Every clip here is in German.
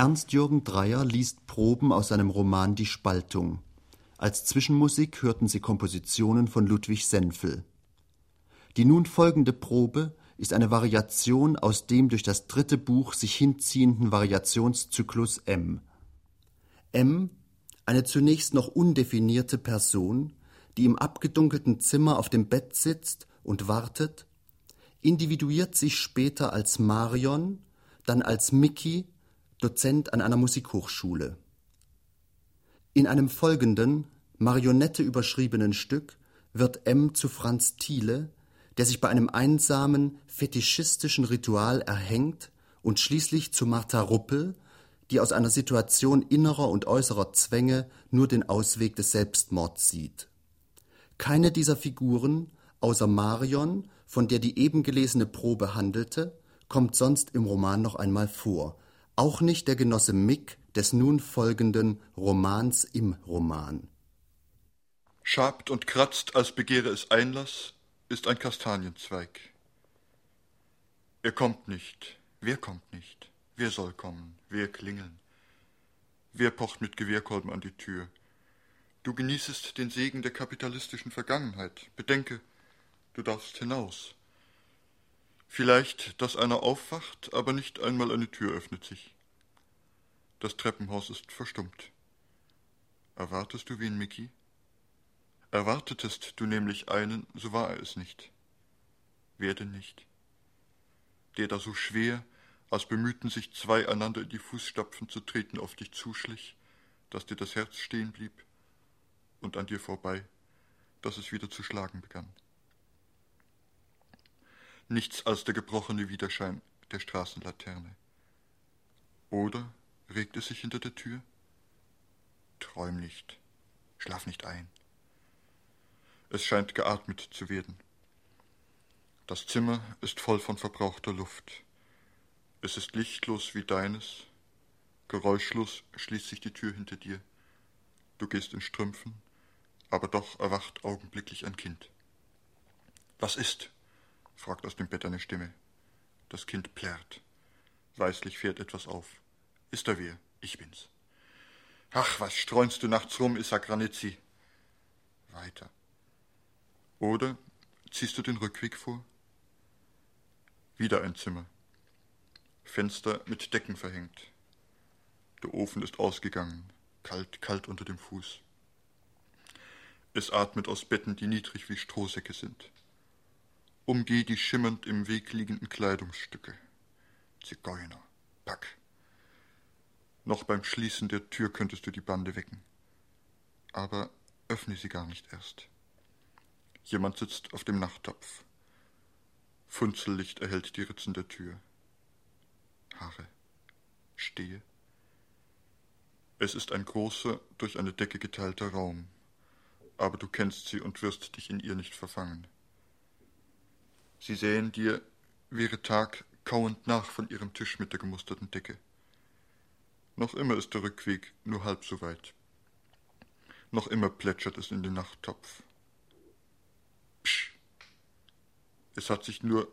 Ernst-Jürgen Dreyer liest Proben aus seinem Roman Die Spaltung. Als Zwischenmusik hörten Sie Kompositionen von Ludwig Senfel. Die nun folgende Probe ist eine Variation aus dem durch das dritte Buch sich hinziehenden Variationszyklus M. M, eine zunächst noch undefinierte Person, die im abgedunkelten Zimmer auf dem Bett sitzt und wartet, individuiert sich später als Marion, dann als Mickey, Dozent an einer Musikhochschule. In einem folgenden, Marionette überschriebenen Stück wird M zu Franz Thiele, der sich bei einem einsamen, fetischistischen Ritual erhängt und schließlich zu Martha Ruppel, die aus einer Situation innerer und äußerer Zwänge nur den Ausweg des Selbstmords sieht. Keine dieser Figuren, außer Marion, von der die eben gelesene Probe handelte, kommt sonst im Roman noch einmal vor, auch nicht der Genosse Mick des nun folgenden Romans im Roman. Schabt und kratzt, als begehre es Einlass, ist ein Kastanienzweig. Er kommt nicht. Wer kommt nicht? Wer soll kommen? Wer klingeln? Wer pocht mit Gewehrkolben an die Tür? Du genießest den Segen der kapitalistischen Vergangenheit. Bedenke, du darfst hinaus. Vielleicht, dass einer aufwacht, aber nicht einmal eine Tür öffnet sich. Das Treppenhaus ist verstummt. Erwartest du wen, Mickey? Erwartetest du nämlich einen, so war er es nicht. Wer denn nicht? Der da so schwer, als bemühten sich zwei einander in die Fußstapfen zu treten, auf dich zuschlich, dass dir das Herz stehen blieb und an dir vorbei, dass es wieder zu schlagen begann. Nichts als der gebrochene Widerschein der Straßenlaterne. Oder regt es sich hinter der Tür? Träum nicht, schlaf nicht ein. Es scheint geatmet zu werden. Das Zimmer ist voll von verbrauchter Luft. Es ist lichtlos wie deines. Geräuschlos schließt sich die Tür hinter dir. Du gehst in Strümpfen, aber doch erwacht augenblicklich ein Kind. Was ist? Fragt aus dem Bett eine Stimme. Das Kind plärrt. Weißlich fährt etwas auf. Ist da wer? Ich bin's. Ach, was streunst du nachts rum, Issa Granitzi? Weiter. Oder ziehst du den Rückweg vor? Wieder ein Zimmer. Fenster mit Decken verhängt. Der Ofen ist ausgegangen, kalt, kalt unter dem Fuß. Es atmet aus Betten, die niedrig wie Strohsäcke sind. Umgeh die schimmernd im Weg liegenden Kleidungsstücke. Zigeuner, Pack. Noch beim Schließen der Tür könntest du die Bande wecken. Aber öffne sie gar nicht erst. Jemand sitzt auf dem Nachttopf. Funzellicht erhellt die Ritzen der Tür. Haare. Stehe. Es ist ein großer, durch eine Decke geteilter Raum, aber du kennst sie und wirst dich in ihr nicht verfangen. Sie sähen dir, wäre Tag, kauend nach von ihrem Tisch mit der gemusterten Decke. Noch immer ist der Rückweg nur halb so weit. Noch immer plätschert es in den Nachttopf. Es hat sich nur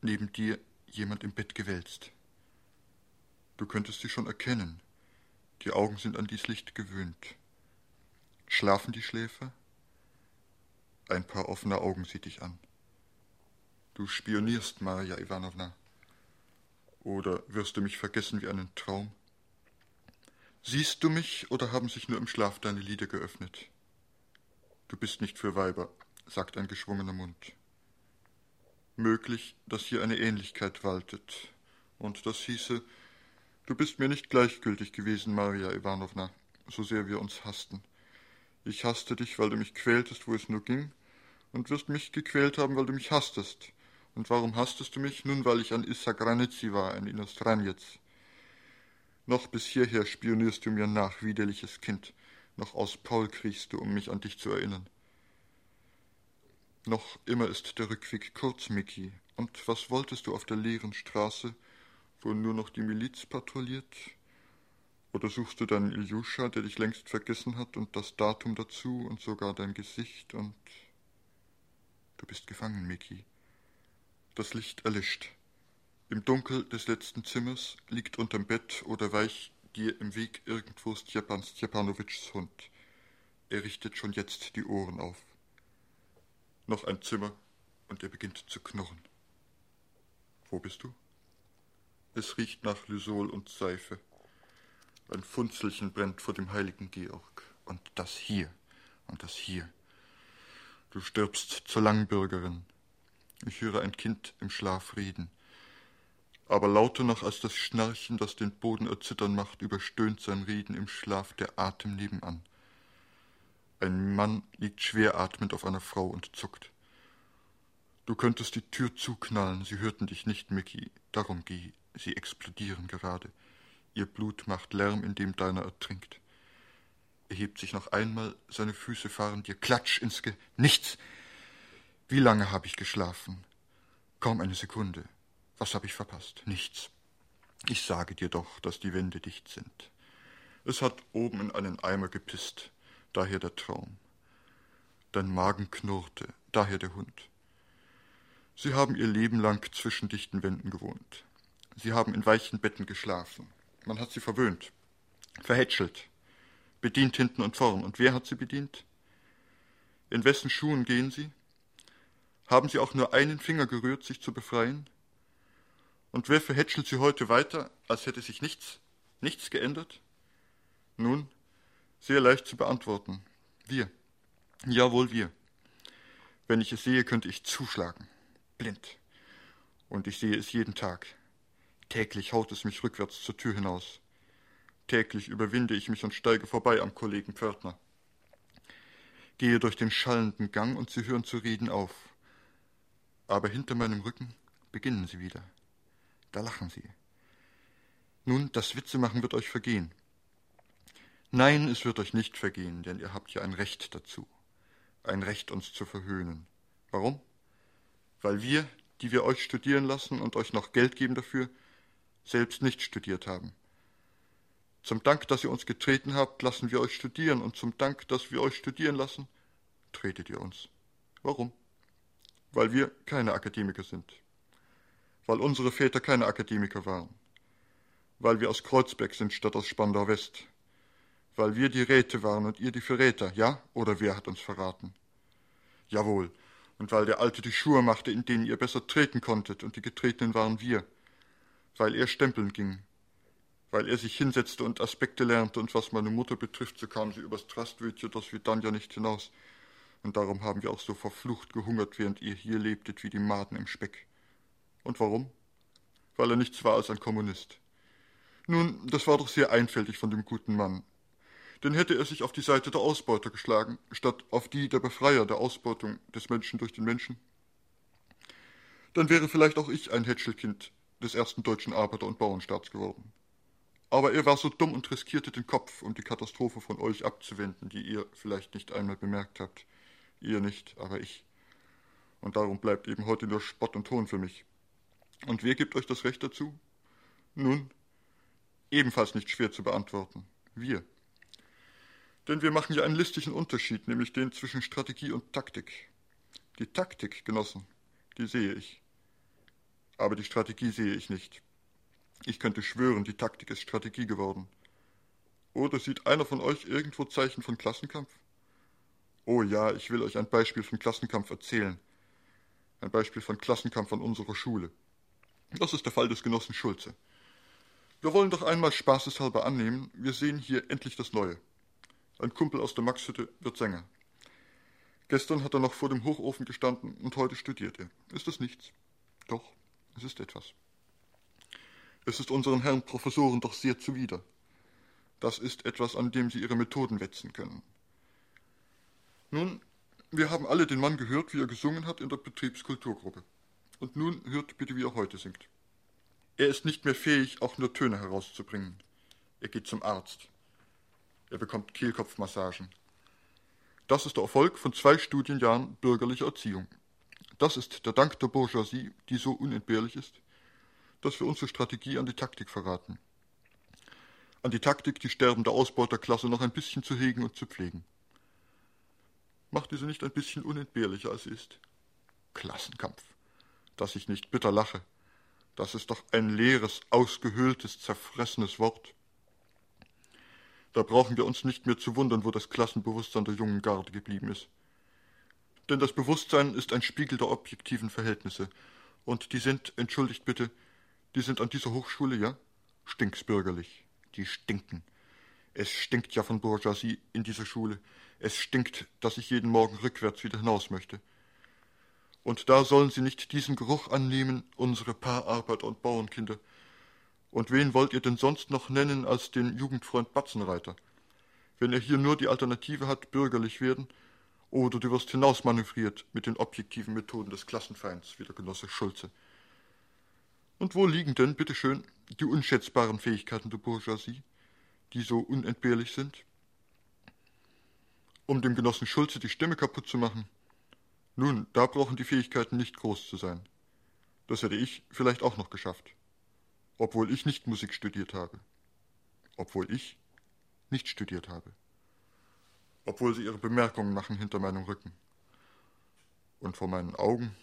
neben dir jemand im Bett gewälzt. Du könntest sie schon erkennen. Die Augen sind an dies Licht gewöhnt. Schlafen die Schläfer? Ein paar offene Augen sieht dich an. Du spionierst, Maria Ivanovna. Oder wirst du mich vergessen wie einen Traum? Siehst du mich oder haben sich nur im Schlaf deine Lider geöffnet? Du bist nicht für Weiber, sagt ein geschwungener Mund. Möglich, dass hier eine Ähnlichkeit waltet. Und das hieße, du bist mir nicht gleichgültig gewesen, Maria Iwanowna, so sehr wir uns hassten. Ich hasste dich, weil du mich quältest, wo es nur ging, und wirst mich gequält haben, weil du mich hasstest. Und warum hasstest du mich? Nun, weil ich ein Issa Granitzi war, ein Inostranjec. Noch bis hierher spionierst du mir nach, widerliches Kind. Noch aus Paul kriechst du, um mich an dich zu erinnern. Noch immer ist der Rückweg kurz, Micky. Und was wolltest du auf der leeren Straße, wo nur noch die Miliz patrouilliert? Oder suchst du deinen Iljuscha, der dich längst vergessen hat, und das Datum dazu und sogar dein Gesicht und. Du bist gefangen, Micky. Das Licht erlischt. Im Dunkel des letzten Zimmers liegt unterm Bett oder weich Dir im Weg irgendwo Stjepan Stjepanowitschs Hund. Er richtet schon jetzt die Ohren auf. Noch ein Zimmer und er beginnt zu knurren. Wo bist du? Es riecht nach Lysol und Seife. Ein Funzelchen brennt vor dem heiligen Georg. Und das hier und das hier. Du stirbst zur Langbürgerin. Ich höre ein Kind im Schlaf reden. Aber lauter noch als das Schnarchen, das den Boden erzittern macht, überstöhnt sein Reden im Schlaf der Atem nebenan. Ein Mann liegt schwer atmend auf einer Frau und zuckt. Du könntest die Tür zuknallen, sie hörten dich nicht, Mickey. Darum geh, sie explodieren gerade. Ihr Blut macht Lärm, in dem deiner ertrinkt. Er hebt sich noch einmal, seine Füße fahren dir klatsch ins Ge... Nichts! Wie lange habe ich geschlafen? Kaum eine Sekunde. Was habe ich verpasst? Nichts. Ich sage dir doch, dass die Wände dicht sind. Es hat oben in einen Eimer gepisst, daher der Traum. Dein Magen knurrte, daher der Hund. Sie haben ihr Leben lang zwischen dichten Wänden gewohnt. Sie haben in weichen Betten geschlafen. Man hat sie verwöhnt, verhätschelt, bedient hinten und vorn. Und wer hat sie bedient? In wessen Schuhen gehen sie? Haben sie auch nur einen Finger gerührt, sich zu befreien? Und wer verhätschelt sie heute weiter, als hätte sich nichts, nichts geändert? Nun, sehr leicht zu beantworten. Wir. Jawohl, wir. Wenn ich es sehe, könnte ich zuschlagen blind. Und ich sehe es jeden Tag. Täglich haut es mich rückwärts zur Tür hinaus. Täglich überwinde ich mich und steige vorbei am Kollegen Pförtner. Gehe durch den schallenden Gang und sie hören zu reden auf. Aber hinter meinem Rücken beginnen sie wieder. Da lachen sie. Nun, das Witzemachen wird euch vergehen. Nein, es wird euch nicht vergehen, denn ihr habt ja ein Recht dazu. Ein Recht, uns zu verhöhnen. Warum? weil wir, die wir euch studieren lassen und euch noch Geld geben dafür, selbst nicht studiert haben. Zum Dank, dass ihr uns getreten habt, lassen wir euch studieren, und zum Dank, dass wir euch studieren lassen, tretet ihr uns. Warum? Weil wir keine Akademiker sind. Weil unsere Väter keine Akademiker waren. Weil wir aus Kreuzberg sind statt aus Spandau West. Weil wir die Räte waren und ihr die Verräter, ja? Oder wer hat uns verraten? Jawohl, und weil der Alte die Schuhe machte, in denen ihr besser treten konntet, und die Getretenen waren wir, weil er stempeln ging, weil er sich hinsetzte und Aspekte lernte, und was meine Mutter betrifft, so kam sie übers Trastwötchen, dass wir dann ja nicht hinaus, und darum haben wir auch so verflucht gehungert, während ihr hier lebtet wie die Maden im Speck. Und warum? Weil er nichts war als ein Kommunist. Nun, das war doch sehr einfältig von dem guten Mann, denn hätte er sich auf die Seite der Ausbeuter geschlagen, statt auf die der Befreier der Ausbeutung des Menschen durch den Menschen, dann wäre vielleicht auch ich ein Hätschelkind des ersten deutschen Arbeiter- und Bauernstaats geworden. Aber er war so dumm und riskierte den Kopf, um die Katastrophe von euch abzuwenden, die ihr vielleicht nicht einmal bemerkt habt. Ihr nicht, aber ich. Und darum bleibt eben heute nur Spott und Hohn für mich. Und wer gibt euch das Recht dazu? Nun, ebenfalls nicht schwer zu beantworten. Wir. Denn wir machen ja einen listigen Unterschied, nämlich den zwischen Strategie und Taktik. Die Taktik, Genossen, die sehe ich. Aber die Strategie sehe ich nicht. Ich könnte schwören, die Taktik ist Strategie geworden. Oder sieht einer von euch irgendwo Zeichen von Klassenkampf? Oh ja, ich will euch ein Beispiel von Klassenkampf erzählen. Ein Beispiel von Klassenkampf an unserer Schule. Das ist der Fall des Genossen Schulze. Wir wollen doch einmal spaßeshalber annehmen, wir sehen hier endlich das Neue. Ein Kumpel aus der Maxhütte wird Sänger. Gestern hat er noch vor dem Hochofen gestanden und heute studiert er. Ist das nichts? Doch, es ist etwas. Es ist unseren Herren Professoren doch sehr zuwider. Das ist etwas, an dem sie ihre Methoden wetzen können. Nun, wir haben alle den Mann gehört, wie er gesungen hat in der Betriebskulturgruppe. Und nun hört bitte, wie er heute singt. Er ist nicht mehr fähig, auch nur Töne herauszubringen. Er geht zum Arzt. Er bekommt Kehlkopfmassagen. Das ist der Erfolg von zwei Studienjahren bürgerlicher Erziehung. Das ist der Dank der Bourgeoisie, die so unentbehrlich ist, dass wir unsere Strategie an die Taktik verraten. An die Taktik, die sterbende Ausbeuterklasse noch ein bisschen zu hegen und zu pflegen. Macht diese nicht ein bisschen unentbehrlicher, als sie ist? Klassenkampf. Dass ich nicht bitter lache. Das ist doch ein leeres, ausgehöhltes, zerfressenes Wort. Da brauchen wir uns nicht mehr zu wundern, wo das Klassenbewusstsein der jungen Garde geblieben ist. Denn das Bewusstsein ist ein Spiegel der objektiven Verhältnisse. Und die sind, entschuldigt bitte, die sind an dieser Hochschule, ja, stinksbürgerlich. Die stinken. Es stinkt ja von Bourgeoisie in dieser Schule. Es stinkt, dass ich jeden Morgen rückwärts wieder hinaus möchte. Und da sollen sie nicht diesen Geruch annehmen, unsere Paararbeiter und Bauernkinder. Und wen wollt ihr denn sonst noch nennen als den Jugendfreund Batzenreiter? Wenn er hier nur die Alternative hat, bürgerlich werden, oder du wirst hinausmanövriert mit den objektiven Methoden des Klassenfeinds, wie der Genosse Schulze. Und wo liegen denn, bitteschön, die unschätzbaren Fähigkeiten der Bourgeoisie, die so unentbehrlich sind? Um dem Genossen Schulze die Stimme kaputt zu machen, nun, da brauchen die Fähigkeiten nicht groß zu sein. Das hätte ich vielleicht auch noch geschafft. Obwohl ich nicht Musik studiert habe. Obwohl ich nicht studiert habe. Obwohl sie ihre Bemerkungen machen hinter meinem Rücken. Und vor meinen Augen,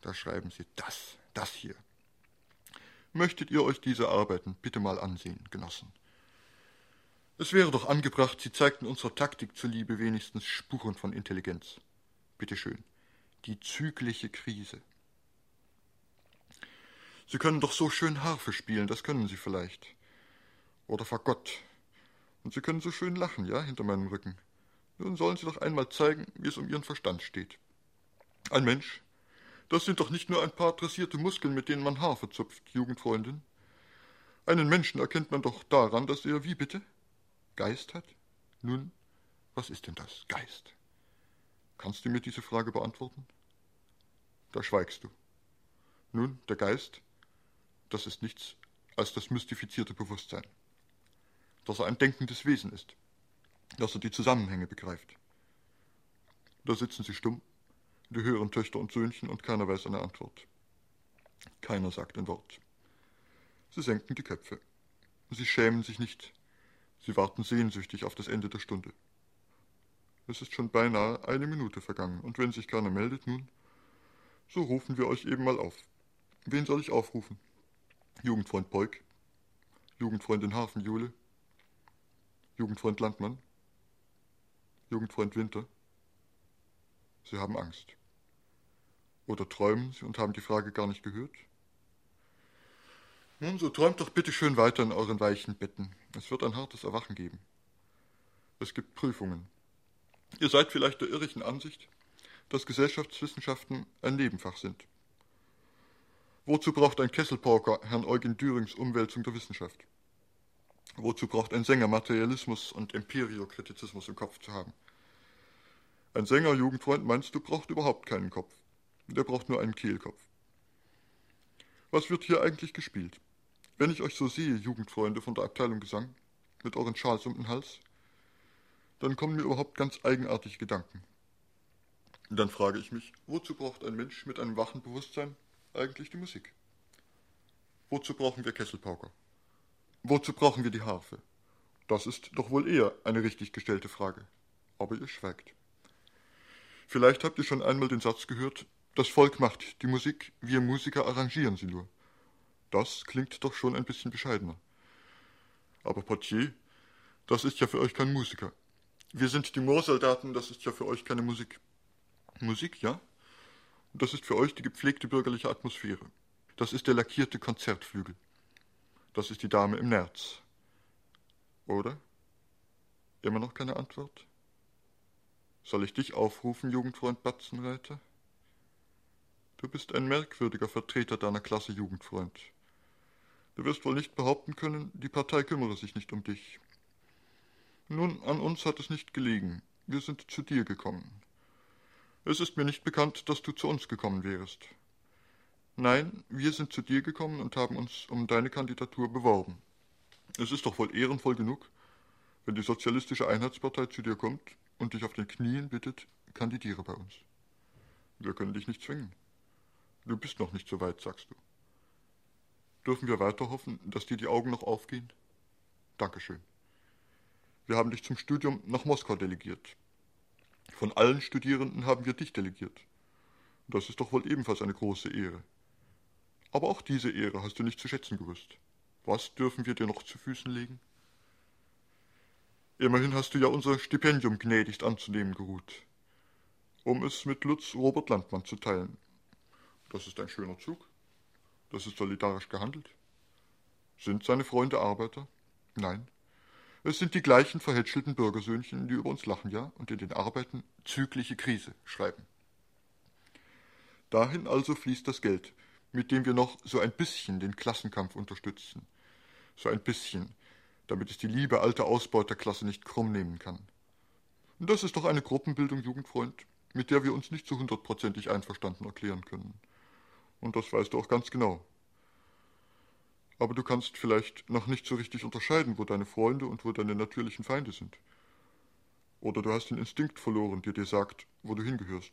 da schreiben sie das, das hier. Möchtet ihr euch diese Arbeiten bitte mal ansehen, Genossen? Es wäre doch angebracht, sie zeigten unserer Taktik zuliebe wenigstens Spuren von Intelligenz. Bitte schön die zügliche Krise. Sie können doch so schön Harfe spielen, das können Sie vielleicht. Oder Fagott. Und Sie können so schön lachen, ja, hinter meinem Rücken. Nun sollen Sie doch einmal zeigen, wie es um Ihren Verstand steht. Ein Mensch, das sind doch nicht nur ein paar dressierte Muskeln, mit denen man Harfe zupft, Jugendfreundin. Einen Menschen erkennt man doch daran, dass er, wie bitte? Geist hat? Nun, was ist denn das, Geist? Kannst du mir diese Frage beantworten? Da schweigst du. Nun, der Geist, das ist nichts als das mystifizierte Bewusstsein. Dass er ein denkendes Wesen ist. Dass er die Zusammenhänge begreift. Da sitzen sie stumm, die höheren Töchter und Söhnchen, und keiner weiß eine Antwort. Keiner sagt ein Wort. Sie senken die Köpfe. Sie schämen sich nicht. Sie warten sehnsüchtig auf das Ende der Stunde. Es ist schon beinahe eine Minute vergangen, und wenn sich keiner meldet nun, so rufen wir euch eben mal auf. Wen soll ich aufrufen? Jugendfreund Beug? Jugendfreundin Hafenjule? Jugendfreund Landmann? Jugendfreund Winter? Sie haben Angst. Oder träumen Sie und haben die Frage gar nicht gehört? Nun, so träumt doch bitte schön weiter in euren weichen Betten. Es wird ein hartes Erwachen geben. Es gibt Prüfungen. Ihr seid vielleicht der irrigen Ansicht, dass Gesellschaftswissenschaften ein Nebenfach sind. Wozu braucht ein Kesselpauker Herrn Eugen Dürings Umwälzung der Wissenschaft? Wozu braucht ein Sänger Materialismus und Empiriokritizismus im Kopf zu haben? Ein Sänger, Jugendfreund, meinst du, braucht überhaupt keinen Kopf. Der braucht nur einen Kehlkopf. Was wird hier eigentlich gespielt? Wenn ich euch so sehe, Jugendfreunde von der Abteilung Gesang, mit euren Schals um den Hals, dann kommen mir überhaupt ganz eigenartige Gedanken. Und dann frage ich mich, wozu braucht ein Mensch mit einem wachen Bewusstsein eigentlich die Musik? Wozu brauchen wir Kesselpauker? Wozu brauchen wir die Harfe? Das ist doch wohl eher eine richtig gestellte Frage. Aber ihr schweigt. Vielleicht habt ihr schon einmal den Satz gehört, das Volk macht die Musik, wir Musiker arrangieren sie nur. Das klingt doch schon ein bisschen bescheidener. Aber Portier, das ist ja für euch kein Musiker. Wir sind die Moorsoldaten, das ist ja für euch keine Musik. Musik, ja? Das ist für euch die gepflegte bürgerliche Atmosphäre. Das ist der lackierte Konzertflügel. Das ist die Dame im Nerz. Oder? Immer noch keine Antwort? Soll ich dich aufrufen, Jugendfreund Batzenreiter? Du bist ein merkwürdiger Vertreter deiner Klasse, Jugendfreund. Du wirst wohl nicht behaupten können, die Partei kümmere sich nicht um dich. Nun, an uns hat es nicht gelegen. Wir sind zu dir gekommen. Es ist mir nicht bekannt, dass du zu uns gekommen wärest. Nein, wir sind zu dir gekommen und haben uns um deine Kandidatur beworben. Es ist doch wohl ehrenvoll genug, wenn die Sozialistische Einheitspartei zu dir kommt und dich auf den Knien bittet, kandidiere bei uns. Wir können dich nicht zwingen. Du bist noch nicht so weit, sagst du. Dürfen wir weiter hoffen, dass dir die Augen noch aufgehen? Dankeschön. Wir haben dich zum Studium nach Moskau delegiert. Von allen Studierenden haben wir dich delegiert. Das ist doch wohl ebenfalls eine große Ehre. Aber auch diese Ehre hast du nicht zu schätzen gewusst. Was dürfen wir dir noch zu Füßen legen? Immerhin hast du ja unser Stipendium gnädigst anzunehmen geruht, um es mit Lutz Robert Landmann zu teilen. Das ist ein schöner Zug. Das ist solidarisch gehandelt. Sind seine Freunde Arbeiter? Nein. Es sind die gleichen verhätschelten Bürgersöhnchen, die über uns lachen, ja, und in den Arbeiten zügliche Krise schreiben. Dahin also fließt das Geld, mit dem wir noch so ein bisschen den Klassenkampf unterstützen. So ein bisschen, damit es die liebe alte Ausbeuterklasse nicht krumm nehmen kann. Das ist doch eine Gruppenbildung, Jugendfreund, mit der wir uns nicht zu hundertprozentig einverstanden erklären können. Und das weißt du auch ganz genau. Aber du kannst vielleicht noch nicht so richtig unterscheiden, wo deine Freunde und wo deine natürlichen Feinde sind. Oder du hast den Instinkt verloren, der dir sagt, wo du hingehörst.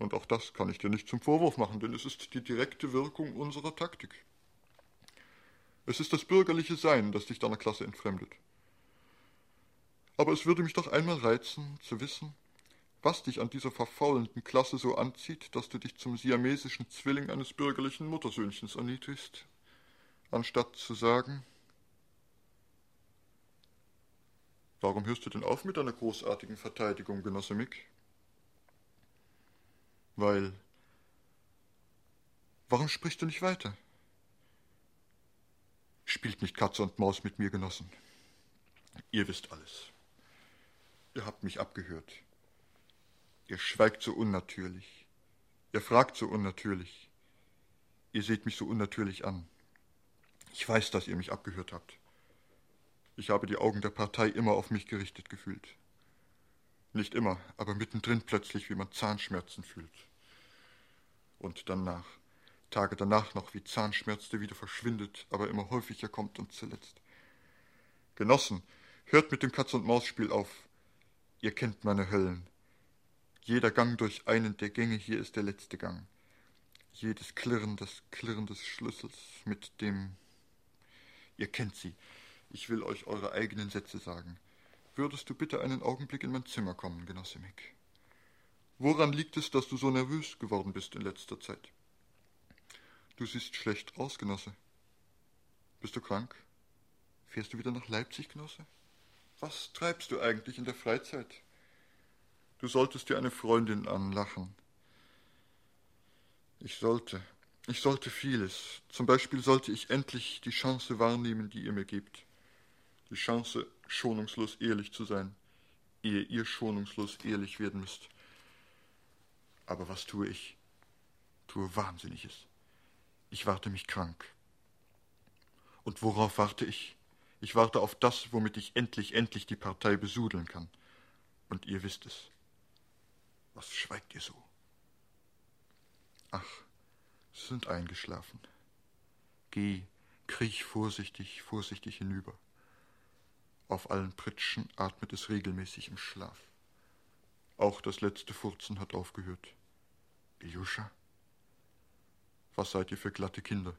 Und auch das kann ich dir nicht zum Vorwurf machen, denn es ist die direkte Wirkung unserer Taktik. Es ist das bürgerliche Sein, das dich deiner Klasse entfremdet. Aber es würde mich doch einmal reizen, zu wissen, was dich an dieser verfaulenden Klasse so anzieht, dass du dich zum siamesischen Zwilling eines bürgerlichen Muttersöhnchens erniedrigst, anstatt zu sagen, Warum hörst du denn auf mit deiner großartigen Verteidigung, Genosse Mick? Weil. Warum sprichst du nicht weiter? Spielt nicht Katze und Maus mit mir, Genossen. Ihr wisst alles. Ihr habt mich abgehört. Ihr schweigt so unnatürlich. Ihr fragt so unnatürlich. Ihr seht mich so unnatürlich an. Ich weiß, dass ihr mich abgehört habt. Ich habe die Augen der Partei immer auf mich gerichtet gefühlt. Nicht immer, aber mittendrin plötzlich, wie man Zahnschmerzen fühlt. Und danach. Tage danach noch, wie Zahnschmerz, der wieder verschwindet, aber immer häufiger kommt und zuletzt. Genossen, hört mit dem Katz-und-Maus-Spiel auf. Ihr kennt meine Höllen. Jeder Gang durch einen der Gänge hier ist der letzte Gang. Jedes Klirren des Klirren des Schlüssels mit dem. Ihr kennt sie. Ich will euch eure eigenen Sätze sagen. Würdest du bitte einen Augenblick in mein Zimmer kommen, Genosse Mick? Woran liegt es, dass du so nervös geworden bist in letzter Zeit? Du siehst schlecht aus, Genosse. Bist du krank? Fährst du wieder nach Leipzig, Genosse? Was treibst du eigentlich in der Freizeit? Du solltest dir eine Freundin anlachen. Ich sollte. Ich sollte vieles. Zum Beispiel sollte ich endlich die Chance wahrnehmen, die ihr mir gebt. Die Chance, schonungslos ehrlich zu sein, ehe ihr schonungslos ehrlich werden müsst. Aber was tue ich? Tue Wahnsinniges. Ich warte mich krank. Und worauf warte ich? Ich warte auf das, womit ich endlich, endlich die Partei besudeln kann. Und ihr wisst es. Was schweigt ihr so? Ach, Sie sind eingeschlafen. Geh, kriech vorsichtig, vorsichtig hinüber. Auf allen Pritschen atmet es regelmäßig im Schlaf. Auch das letzte Furzen hat aufgehört. Iljuscha? Was seid ihr für glatte Kinder?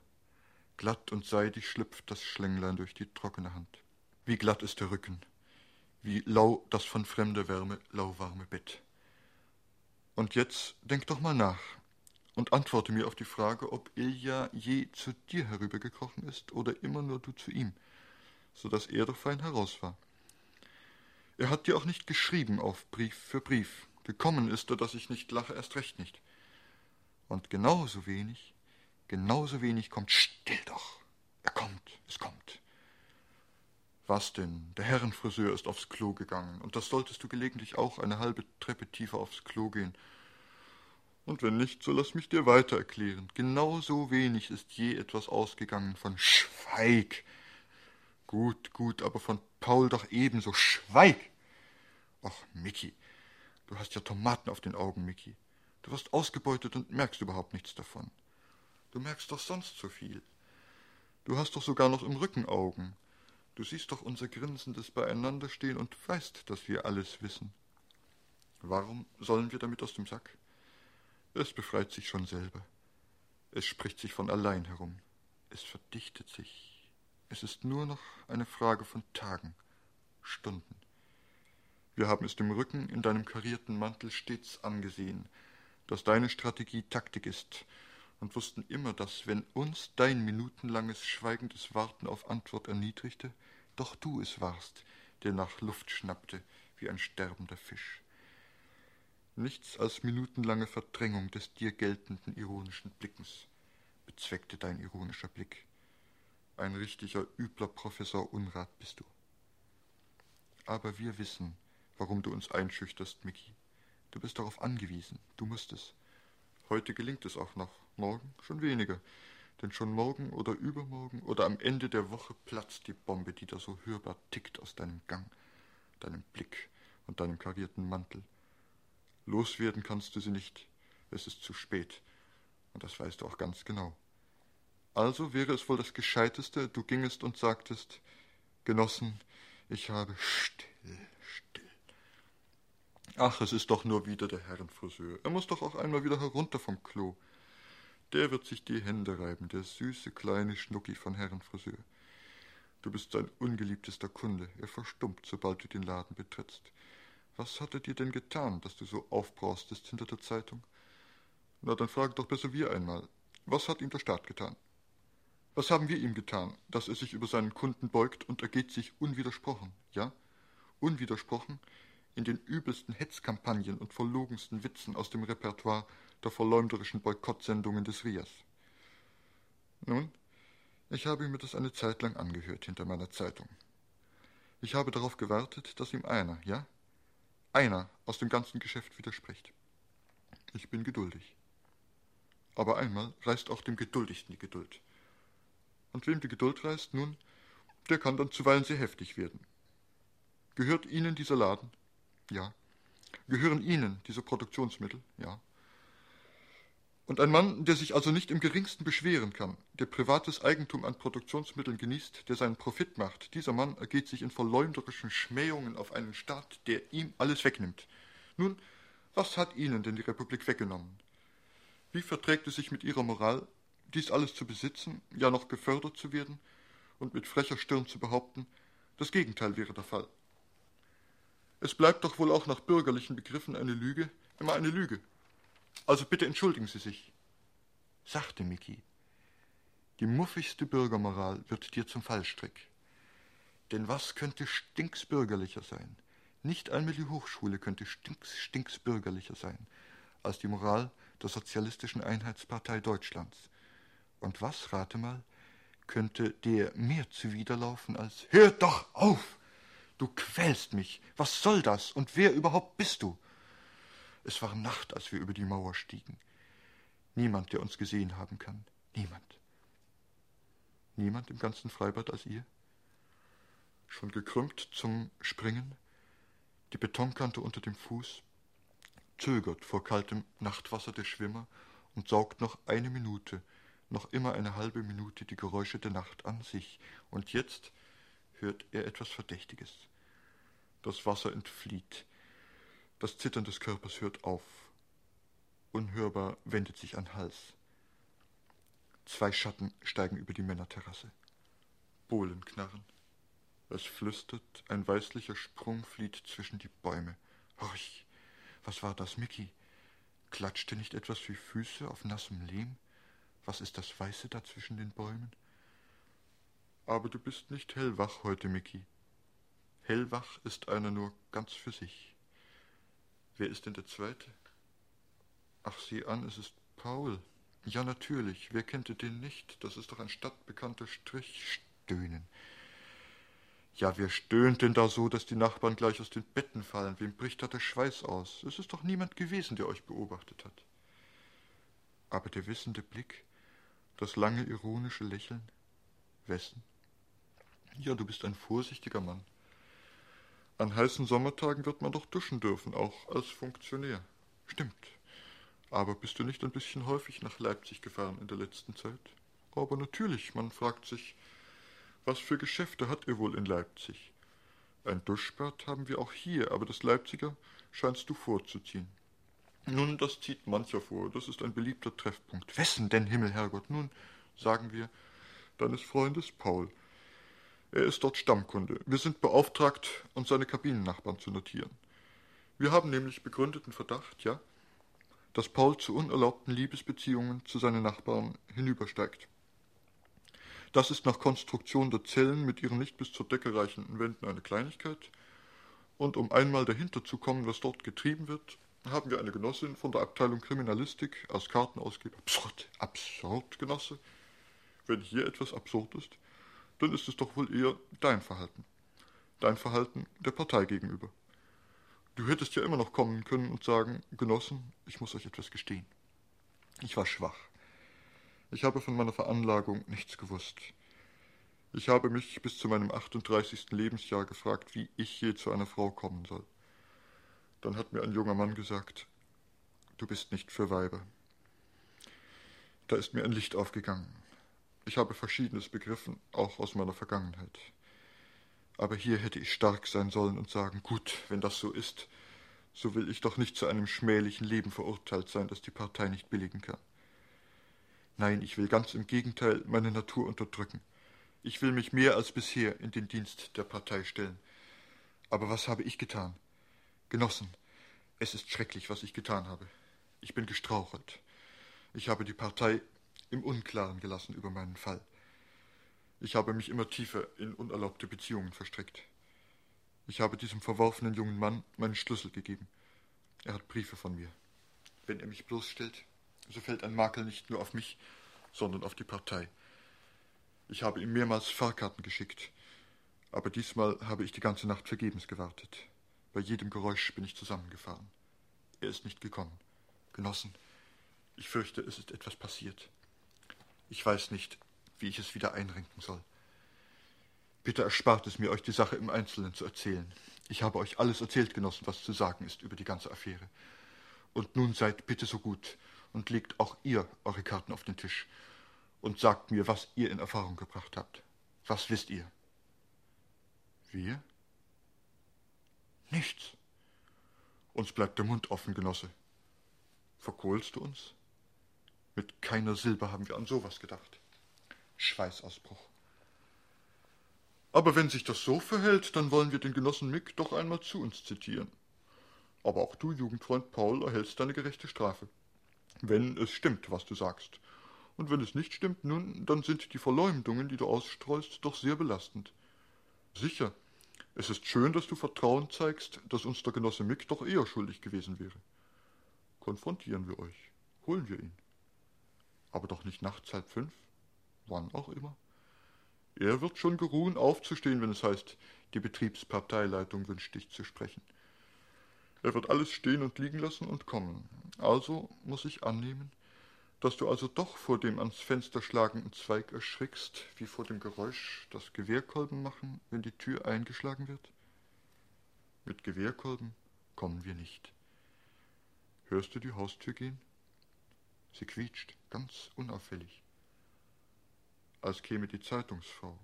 Glatt und seidig schlüpft das Schlänglein durch die trockene Hand. Wie glatt ist der Rücken, wie lau das von fremder Wärme lauwarme Bett. Und jetzt denk doch mal nach und antworte mir auf die Frage, ob Ilja je zu dir herübergekrochen ist oder immer nur du zu ihm, so dass er doch fein heraus war. Er hat dir auch nicht geschrieben auf Brief für Brief. Gekommen ist er, dass ich nicht lache, erst recht nicht. Und genauso wenig Genauso wenig kommt. Still doch. Er kommt, es kommt. Was denn? Der Herrenfriseur ist aufs Klo gegangen, und das solltest du gelegentlich auch eine halbe Treppe tiefer aufs Klo gehen. Und wenn nicht, so lass mich dir weiter erklären. Genauso wenig ist je etwas ausgegangen von Schweig. Gut, gut, aber von Paul doch ebenso. Schweig! Ach, Mickey, du hast ja Tomaten auf den Augen, Mickey. Du wirst ausgebeutet und merkst überhaupt nichts davon. Du merkst doch sonst so viel. Du hast doch sogar noch im Rücken Augen. Du siehst doch unser grinsendes Beieinanderstehen und weißt, dass wir alles wissen. Warum sollen wir damit aus dem Sack? Es befreit sich schon selber. Es spricht sich von allein herum. Es verdichtet sich. Es ist nur noch eine Frage von Tagen, Stunden. Wir haben es dem Rücken in deinem karierten Mantel stets angesehen, dass deine Strategie Taktik ist und wussten immer, dass, wenn uns dein minutenlanges schweigendes Warten auf Antwort erniedrigte, doch du es warst, der nach Luft schnappte wie ein sterbender Fisch. Nichts als minutenlange Verdrängung des dir geltenden ironischen Blickens bezweckte dein ironischer Blick. Ein richtiger, übler Professor Unrat bist du. Aber wir wissen, warum du uns einschüchterst, Mickey. Du bist darauf angewiesen, du musst es. Heute gelingt es auch noch, morgen schon weniger. Denn schon morgen oder übermorgen oder am Ende der Woche platzt die Bombe, die da so hörbar tickt aus deinem Gang, deinem Blick und deinem karierten Mantel. Loswerden kannst du sie nicht, es ist zu spät, und das weißt du auch ganz genau. Also wäre es wohl das Gescheiteste, du gingest und sagtest, Genossen, ich habe still, still. Ach, es ist doch nur wieder der Herrenfriseur. Er muss doch auch einmal wieder herunter vom Klo. Der wird sich die Hände reiben, der süße kleine Schnucki von Herrenfriseur. Du bist sein ungeliebtester Kunde. Er verstummt, sobald du den Laden betrittst. Was hat er dir denn getan, dass du so aufbraustest hinter der Zeitung? Na, dann frag doch besser wir einmal. Was hat ihm der Staat getan? Was haben wir ihm getan, dass er sich über seinen Kunden beugt und ergeht sich unwidersprochen, ja? Unwidersprochen in den übelsten Hetzkampagnen und verlogensten Witzen aus dem Repertoire der verleumderischen Boykottsendungen des Rias. Nun, ich habe mir das eine Zeit lang angehört hinter meiner Zeitung. Ich habe darauf gewartet, dass ihm einer, ja, einer aus dem ganzen Geschäft widerspricht. Ich bin geduldig. Aber einmal reißt auch dem Geduldigsten die Geduld. Und wem die Geduld reißt, nun, der kann dann zuweilen sehr heftig werden. Gehört Ihnen dieser Laden? Ja. Gehören Ihnen diese Produktionsmittel? Ja. Und ein Mann, der sich also nicht im geringsten beschweren kann, der privates Eigentum an Produktionsmitteln genießt, der seinen Profit macht, dieser Mann ergeht sich in verleumderischen Schmähungen auf einen Staat, der ihm alles wegnimmt. Nun, was hat Ihnen denn die Republik weggenommen? Wie verträgt es sich mit Ihrer Moral, dies alles zu besitzen, ja noch gefördert zu werden und mit frecher Stirn zu behaupten, das Gegenteil wäre der Fall? Es bleibt doch wohl auch nach bürgerlichen Begriffen eine Lüge immer eine Lüge. Also bitte entschuldigen Sie sich, sagte Micky. Die muffigste Bürgermoral wird dir zum Fallstrick. Denn was könnte stinksbürgerlicher sein? Nicht einmal die Hochschule könnte stinks, stinksbürgerlicher sein als die Moral der Sozialistischen Einheitspartei Deutschlands. Und was, rate mal, könnte der mehr zuwiderlaufen als Hör doch auf! Du quälst mich. Was soll das? Und wer überhaupt bist du? Es war Nacht, als wir über die Mauer stiegen. Niemand, der uns gesehen haben kann. Niemand. Niemand im ganzen Freibad als ihr? Schon gekrümmt zum Springen, die Betonkante unter dem Fuß, zögert vor kaltem Nachtwasser der Schwimmer und saugt noch eine Minute, noch immer eine halbe Minute die Geräusche der Nacht an sich, und jetzt hört er etwas Verdächtiges. Das Wasser entflieht, das Zittern des Körpers hört auf. Unhörbar wendet sich ein Hals. Zwei Schatten steigen über die Männerterrasse. Bohlen knarren. Es flüstert, ein weißlicher Sprung flieht zwischen die Bäume. Horch, was war das, Micky? Klatschte nicht etwas wie Füße auf nassem Lehm? Was ist das Weiße da zwischen den Bäumen? Aber du bist nicht hellwach heute, Micky. Hellwach ist einer nur ganz für sich. Wer ist denn der Zweite? Ach, sieh an, es ist Paul. Ja, natürlich. Wer kennt den nicht? Das ist doch ein stadtbekannter Strich. Stöhnen. Ja, wer stöhnt denn da so, dass die Nachbarn gleich aus den Betten fallen? Wem bricht da der Schweiß aus? Es ist doch niemand gewesen, der euch beobachtet hat. Aber der wissende Blick, das lange ironische Lächeln, wessen? Ja, du bist ein vorsichtiger Mann. An heißen Sommertagen wird man doch duschen dürfen, auch als Funktionär. Stimmt. Aber bist du nicht ein bisschen häufig nach Leipzig gefahren in der letzten Zeit? Aber natürlich, man fragt sich, was für Geschäfte hat er wohl in Leipzig? Ein Duschbad haben wir auch hier, aber das Leipziger scheinst du vorzuziehen. Nun, das zieht mancher vor, das ist ein beliebter Treffpunkt. Wessen denn, Himmel, Herrgott? Nun, sagen wir, deines Freundes Paul. Er ist dort Stammkunde. Wir sind beauftragt, uns seine Kabinennachbarn zu notieren. Wir haben nämlich begründeten Verdacht, ja, dass Paul zu unerlaubten Liebesbeziehungen zu seinen Nachbarn hinübersteigt. Das ist nach Konstruktion der Zellen mit ihren nicht bis zur Decke reichenden Wänden eine Kleinigkeit. Und um einmal dahinter zu kommen, was dort getrieben wird, haben wir eine Genossin von der Abteilung Kriminalistik als Kartenausgeber. Absurd, absurd, Genosse. Wenn hier etwas absurd ist, dann ist es doch wohl eher dein Verhalten. Dein Verhalten der Partei gegenüber. Du hättest ja immer noch kommen können und sagen, Genossen, ich muss euch etwas gestehen. Ich war schwach. Ich habe von meiner Veranlagung nichts gewusst. Ich habe mich bis zu meinem 38. Lebensjahr gefragt, wie ich je zu einer Frau kommen soll. Dann hat mir ein junger Mann gesagt, du bist nicht für Weiber. Da ist mir ein Licht aufgegangen. Ich habe Verschiedenes begriffen, auch aus meiner Vergangenheit. Aber hier hätte ich stark sein sollen und sagen, gut, wenn das so ist, so will ich doch nicht zu einem schmählichen Leben verurteilt sein, das die Partei nicht billigen kann. Nein, ich will ganz im Gegenteil meine Natur unterdrücken. Ich will mich mehr als bisher in den Dienst der Partei stellen. Aber was habe ich getan? Genossen, es ist schrecklich, was ich getan habe. Ich bin gestrauchelt. Ich habe die Partei im Unklaren gelassen über meinen Fall. Ich habe mich immer tiefer in unerlaubte Beziehungen verstrickt. Ich habe diesem verworfenen jungen Mann meinen Schlüssel gegeben. Er hat Briefe von mir. Wenn er mich bloßstellt, so fällt ein Makel nicht nur auf mich, sondern auf die Partei. Ich habe ihm mehrmals Fahrkarten geschickt, aber diesmal habe ich die ganze Nacht vergebens gewartet. Bei jedem Geräusch bin ich zusammengefahren. Er ist nicht gekommen. Genossen, ich fürchte, es ist etwas passiert. Ich weiß nicht, wie ich es wieder einrenken soll. Bitte erspart es mir, euch die Sache im Einzelnen zu erzählen. Ich habe euch alles erzählt, Genossen, was zu sagen ist über die ganze Affäre. Und nun seid bitte so gut und legt auch ihr eure Karten auf den Tisch und sagt mir, was ihr in Erfahrung gebracht habt. Was wisst ihr? Wir? Nichts. Uns bleibt der Mund offen, Genosse. Verkohlst du uns? Mit keiner Silbe haben wir an sowas gedacht. Schweißausbruch. Aber wenn sich das so verhält, dann wollen wir den Genossen Mick doch einmal zu uns zitieren. Aber auch du, Jugendfreund Paul, erhältst deine gerechte Strafe. Wenn es stimmt, was du sagst. Und wenn es nicht stimmt, nun, dann sind die Verleumdungen, die du ausstreust, doch sehr belastend. Sicher, es ist schön, dass du Vertrauen zeigst, dass uns der Genosse Mick doch eher schuldig gewesen wäre. Konfrontieren wir euch, holen wir ihn. Aber doch nicht nachts halb fünf? wann auch immer. Er wird schon geruhen, aufzustehen, wenn es heißt, die Betriebsparteileitung wünscht dich zu sprechen. Er wird alles stehen und liegen lassen und kommen. Also muss ich annehmen, dass du also doch vor dem ans Fenster schlagenden Zweig erschrickst, wie vor dem Geräusch, das Gewehrkolben machen, wenn die Tür eingeschlagen wird? Mit Gewehrkolben kommen wir nicht. Hörst du die Haustür gehen? Sie quietscht, ganz unauffällig als käme die Zeitungsfrau.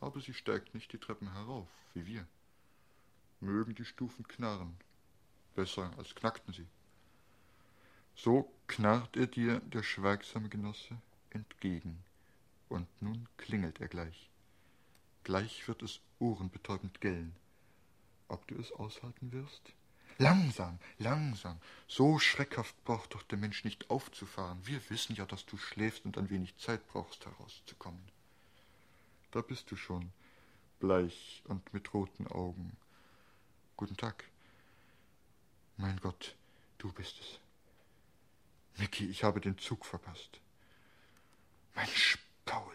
Aber sie steigt nicht die Treppen herauf, wie wir. Mögen die Stufen knarren. Besser als knackten sie. So knarrt er dir, der schweigsame Genosse, entgegen. Und nun klingelt er gleich. Gleich wird es ohrenbetäubend gellen. Ob du es aushalten wirst? Langsam, langsam. So schreckhaft braucht doch der Mensch nicht aufzufahren. Wir wissen ja, dass du schläfst und ein wenig Zeit brauchst, herauszukommen. Da bist du schon, bleich und mit roten Augen. Guten Tag. Mein Gott, du bist es. Mickey, ich habe den Zug verpasst. Mensch, Paul,